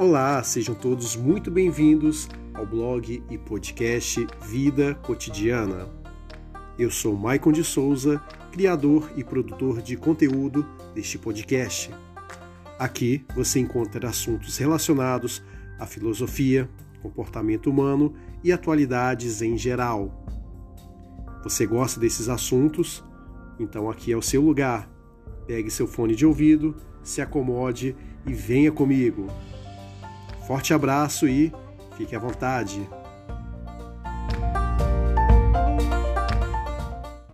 Olá, sejam todos muito bem-vindos ao blog e podcast Vida Cotidiana. Eu sou Maicon de Souza, criador e produtor de conteúdo deste podcast. Aqui você encontra assuntos relacionados à filosofia, comportamento humano e atualidades em geral. Você gosta desses assuntos? Então aqui é o seu lugar. Pegue seu fone de ouvido, se acomode e venha comigo. Forte abraço e fique à vontade.